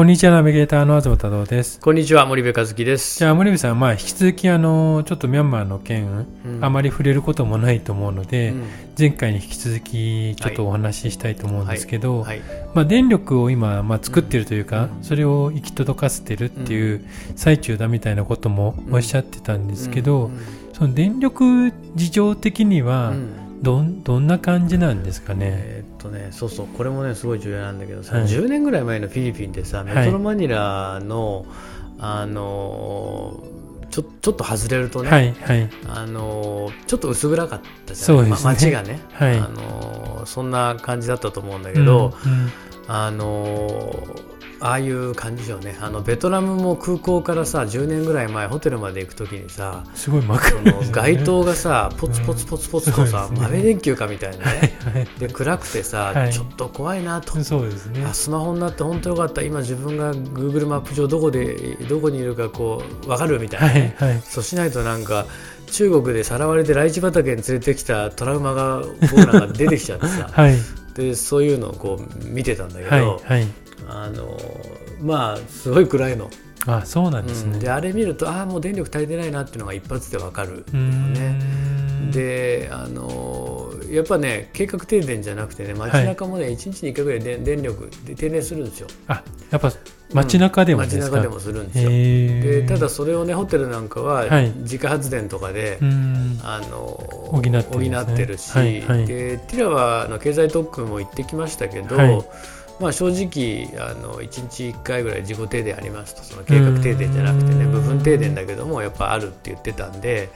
こんにちは、ナビゲーターの東太郎です。こんにちは、森部和樹です。じゃあ、森部さん、まあ、引き続き、あの、ちょっとミャンマーの件、うん。あまり触れることもないと思うので、うん。前回に引き続き、ちょっとお話ししたいと思うんですけど、はい、まあ、電力を今、まあ、作ってるというか、うん。それを行き届かせてるっていう最中だみたいなこともおっしゃってたんですけど、うん。その電力事情的にはうんどん、どんな感じなんですかね？えーっとね、そうそう、これもね、すごい重要なんだけどさ、はい。10年ぐらい前のフィリピンでさ、い。メトロマニラの、あのーちょちょっと外れるとね、はい、はい。あのーちょっと薄暗かったじゃない？ですね。ま街がね、はい。あのーそんな感じだったと思うんだけど、うんうん。あのーああいう感じでしょうね。あのベトナムも空港からさ10年ぐらい前ホテルまで行くときにさすごい真っそ暗ね。の街灯がさポツポツポツポツとさ、うん。ね豆電球かみたいなね。はいで暗くてさ、はい。ちょっと怖いなと、そうですね。あスマホになって本当よかった。今自分が Google マップ上どこでどこにいるかこう分かるみたいなはね、いはい。そうしないとなんか中国でさらわれてライチ畑に連れてきたトラウマが僕なんか出てきちゃってさ。はい。でそういうのをこう見てたんだけど、はいはい。あのまあすごい暗いの、あそうなんですね。うん。であれ見るとああもう電力足りてないなっていうのが一発で分かるうーん。ねであのやっぱね計画停電じゃなくてね街中もね、1日に1回ぐらいで電力で停電するんですよ。あやっぱ街中でもですか？街中でもするんですよ。でただそれをねホテルなんかははい。自家発電とかで、うーん。あの補ってね。補ってるし、はいはい。でティラワの経済特区も行ってきましたけど、はいまあ、正直あの1日1回ぐらい自己停電ありますと。その計画停電じゃなくてねうん。部分停電だけどもやっぱあるって言ってたんで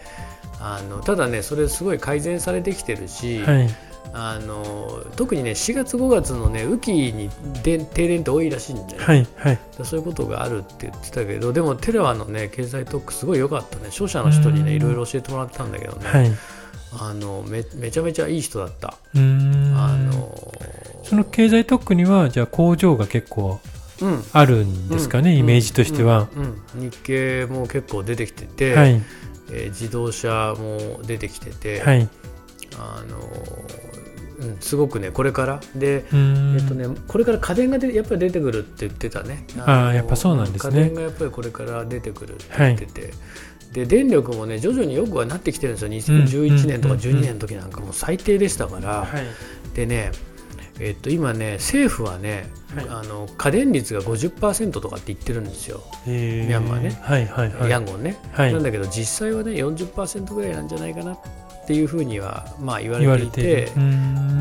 あのただねそれすごい改善されてきてるし、はい。あの特にね4月5月のね雨季にで停電って多いらしいんで、ね。はいはい。そういうことがあるって言ってたけどでもテレワのね経済特区すごい良かったね。商社の人にねうん。いろいろ教えてもらったんだけどね、はい。うあのめめちゃめちゃいい人だった。あのその経済特区にはじゃあ工場が結構うん。あるんですかね、うん。イメージとしては。うん。うん。日系も結構出てきてて、はい。えー自動車も出てきてて、はい。あのうん、すごくねこれから。で、えっとね、これから家電がでやっぱり出てくるって言ってたね。のあーやっぱそうなんですね。家電がやっぱりこれから出てくるって言ってて。で電力もね徐々によくはなってきてるんですよ。2011年とかうん12年の時なんかもう最低でしたから、はい。でね、えっと、今ね政府はね、はい。あの家電率が50%とかって言ってるんですよ、ミャンマーね。はいはいはい。ヤンゴンね、はい。なんだけど実際はね40%ぐらいなんじゃないかなっていうふうには、まあ、言われていて。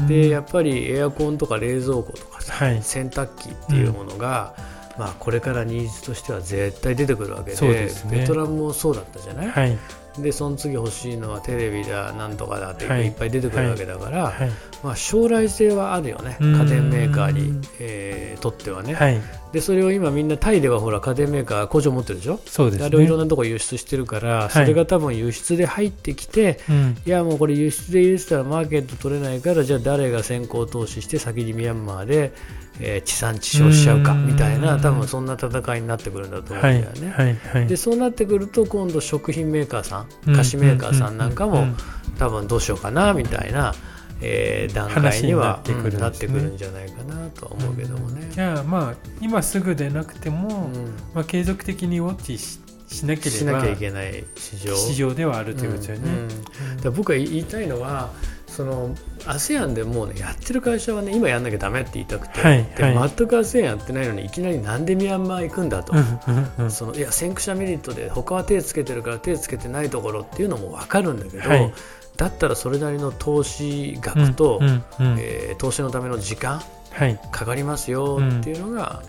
でやっぱりエアコンとか冷蔵庫とかさ、はい。洗濯機っていうものが、まあ、これからニーズとしては絶対出てくるわけでね。ベトナムもそうだったじゃない、はいでその次欲しいのはテレビだなんとかだってはい。いっぱい出てくるわけだから、はい。まあ、将来性はあるよね。うん。家電メーカーに、えーとってはね、はいでそれを今みんなタイではほら家電メーカー工場持ってるでしょ？そうですね。あれをいろんなところ輸出してるから、それが多分輸出で入ってきて、うんいやもうこれ輸出で入れてたらマーケット取れないからじゃあ誰が先行投資して先にミャンマーで、えー地産地消しちゃうかうんみたいな多分そんな戦いになってくるんだと思うんはいだよね。はいはい。でそうなってくると今度食品メーカーさんうん菓子メーカーさんなんかもうんうん多分どうしようかなみたいな、えー段階には話になってくるんですね。うんなってくるんじゃないかなとは思うけどもね。じゃあまあ今すぐでなくても、うん。まあ、継続的にウォッチししなければしなきゃいけない市場。市場ではあるということですよね。うん。うん。僕が言いたいのはその ASEAN でもうねやってる会社はね今やんなきゃダメって言いたくて、はいではい。全く ASEAN やってないのにいきなりなんでミャンマー行くんだと、うんうんうんそのいや先駆者メリットで他は手つけてるから手つけてないところっていうのも分かるんだけど、はい。だったらそれなりの投資額と、うんえー投資のための時間はい。かかりますよっていうのが、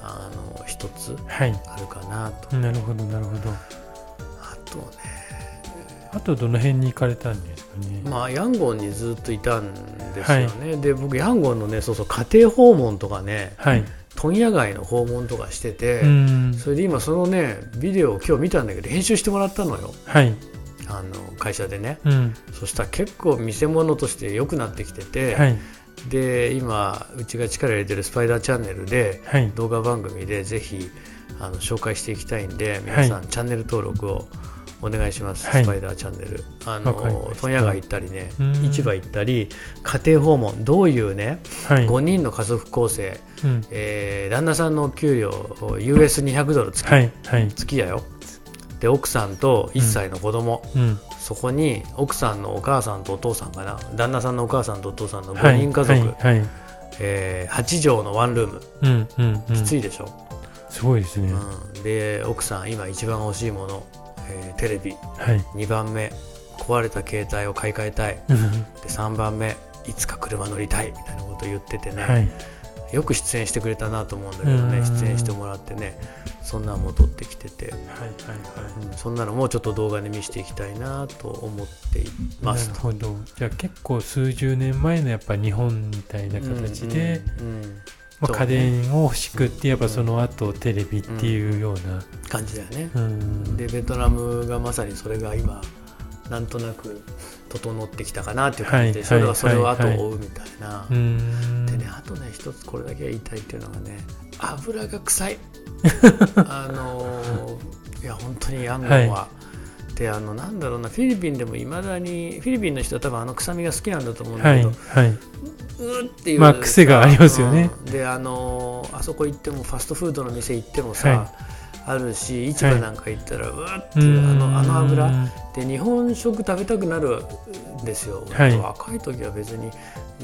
あの一つはい。あるかなと。なるほどなるほど。あとねあとどの辺に行かれたんです。まあ、ヤンゴンにずっといたんですよね、で僕ヤンゴンのねそうそう家庭訪問とかねはい。問屋街の訪問とかしてて、うん。それで今そのねビデオを今日見たんだけど編集してもらったのよ。はい。あの会社でね。うん。そしたら結構見せ物として良くなってきてて、はい。で今うちが力入れてるスパイダーチャンネルではい。動画番組でぜひあの紹介していきたいんで皆さん、チャンネル登録をお願いします、はいスパイダーチャンネルあの問屋街行ったりねうん市場行ったり家庭訪問どういうねはい。5人の家族構成、うん。えー旦那さんの給料 US200 ドル月,、はい。はい。月やよで奥さんと1歳の子供、うん。そこに奥さんのお母さんとお父さんかな旦那さんのお母さんとお父さんの5はい。人家族、はい。はい。えー8畳のワンルームうん。うん。うん。きついでしょ、すごいですね。うんで奥さん今一番欲しいもの、えーテレビはい。2番目壊れた携帯を買い替えたいうんで3番目いつか車乗りたいみたいなことを言っててね、はい。よく出演してくれたなと思うんだけどねうん出演してもらってねそんなんも撮ってきてて、はい。はい。はい。うんそんなのもちょっと動画で見せていきたいなと思っていますと。なるほど。じゃあ結構数十年前のやっぱ日本みたいな形で、うんうんうんまあ、家電を欲しくってやっぱその後テレビっていうような、感じだよね。うん。でベトナムがまさにそれが今なんとなく整ってきたかなっていう感じで、はい。それはそれを後はいを追うみたいな。うんでねあとね一つこれだけ言いたいっていうのがね油が臭い。あのーいや本当にヤンゴンは、であのなんだろうなフィリピンでもいまだにフィリピンの人は多分あの臭みが好きなんだと思うんだはい。けど、はいうーっていうまあ癖がありますよね。うんであのーあそこ行ってもファストフードの店行ってもさ、はあるし市場なんか行ったら、うわってういうあのあの油。ん。で日本食食べたくなるんですよ、はい。若い時は別に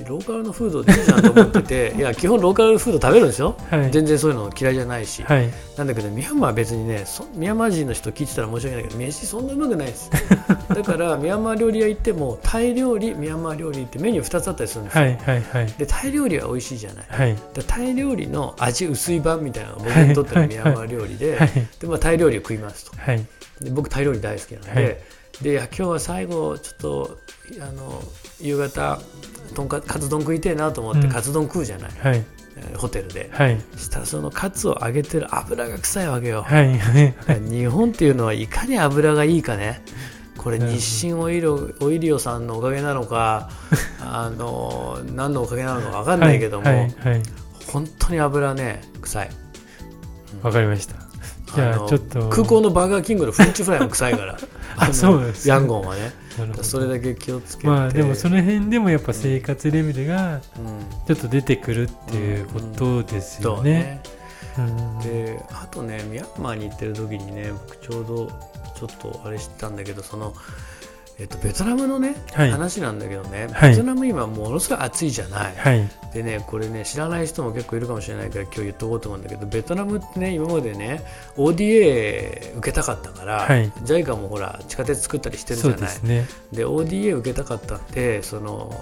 ローカルのフードでいいじゃんと思ってて いや基本ローカルフード食べるんですよ。はい。全然そういうの嫌いじゃないし、はい。なんだけどミャンマーは別にねそミャンマー人の人聞いてたら申し訳ないけど飯そんなうまくないです。だからミャンマー料理屋行ってもタイ料理ミャンマー料理ってメニュー2つあったりするんですよ、はいはいはい。でタイ料理は美味しいじゃない。タイ料理の味薄い版みたいなのが僕にとってのミャンマー料理で,、はい。でまあ、タイ料理を食いますと。はい。で僕タイ料理大好きなので,、はい。で今日は最後ちょっとあの夕方とんかカツ丼食いてえなと思ってうん。カツ丼食うじゃない、はい。えーホテルで。はい。したらそのカツを揚げてる油が臭いわけよ、はいはい 日本っていうのはいかに油がいいかね。これ日清オイリオオイリオさんのおかげなのか あの何のおかげなのか分かんないけども、はいはいはい。本当に油ね臭い。わかりましたじゃあちょっと。空港のバーガーキングのフレンチフライも臭いから。あのそうですヤンゴンはね。それだけ気をつけて。まあでもその辺でもやっぱ生活レベルがうん。ちょっと出てくるっていうことですよね。ね。うん。であとねミャンマーに行ってる時にね僕ちょうどちょっとあれ知ったんだけどその、えっと、ベトナムのね、はい。話なんだけどね、はい。ベトナム今ものすごい暑いじゃない、はい。でねこれね知らない人も結構いるかもしれないから今日言っとこうと思うんだけどベトナムってね今までね ODA 受けたかったから、はい。JICA もほら地下鉄作ったりしてるじそゃない。うですね。で ODA 受けたかったってその、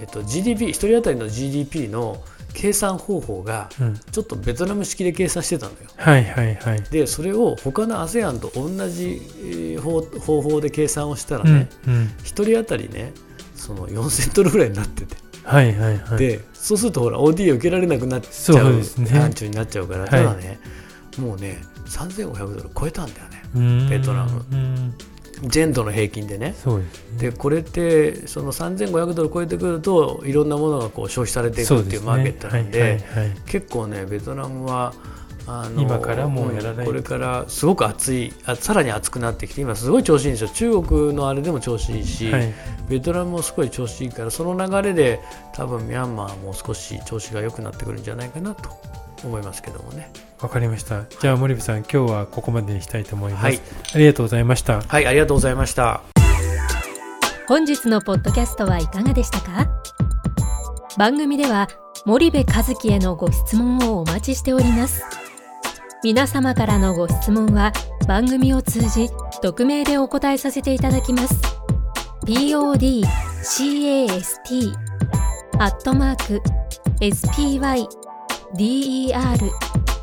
えっと、GDP 一人当たりの GDP の計算方法がうん、ちょっとベトナム式で計算してたのよ。はいはいはい。でそれを他の ASEAN と同じえー方方法で計算をしたらうんね、うん、一人当たりねその4000ドルぐらいになってて、はいはいはい。でそうするとほら ODA 受けられなくなっちゃそう範疇になっちゃうから、い。ただねもうね3500ドル超えたんだよねベトナム。うん全土の平均でね。ですね。でこれってその3500ドル超えてくるといろんなものがこう消費されていく。っていうマーケットなんではいはいはい結構ねベトナムはあの今からもうやらないんこれからすごく暑いあさらに暑くなってきて今すごい調子いいんですよ中国のあれでも調子いいし、はいベトナムもすごい調子いいからその流れで多分ミャンマーも少し調子が良くなってくるんじゃないかなと思いますけどもねわかりました。じゃあ森部さん今日はここまでにしたいと思います。はい、ありがとうございました。はい、ありがとうございました本日のポッドキャストはいかがでしたか？番組では森部和樹へのご質問をお待ちしております皆様からのご質問は番組を通じ匿名でお答えさせていただきます podcast アットマーク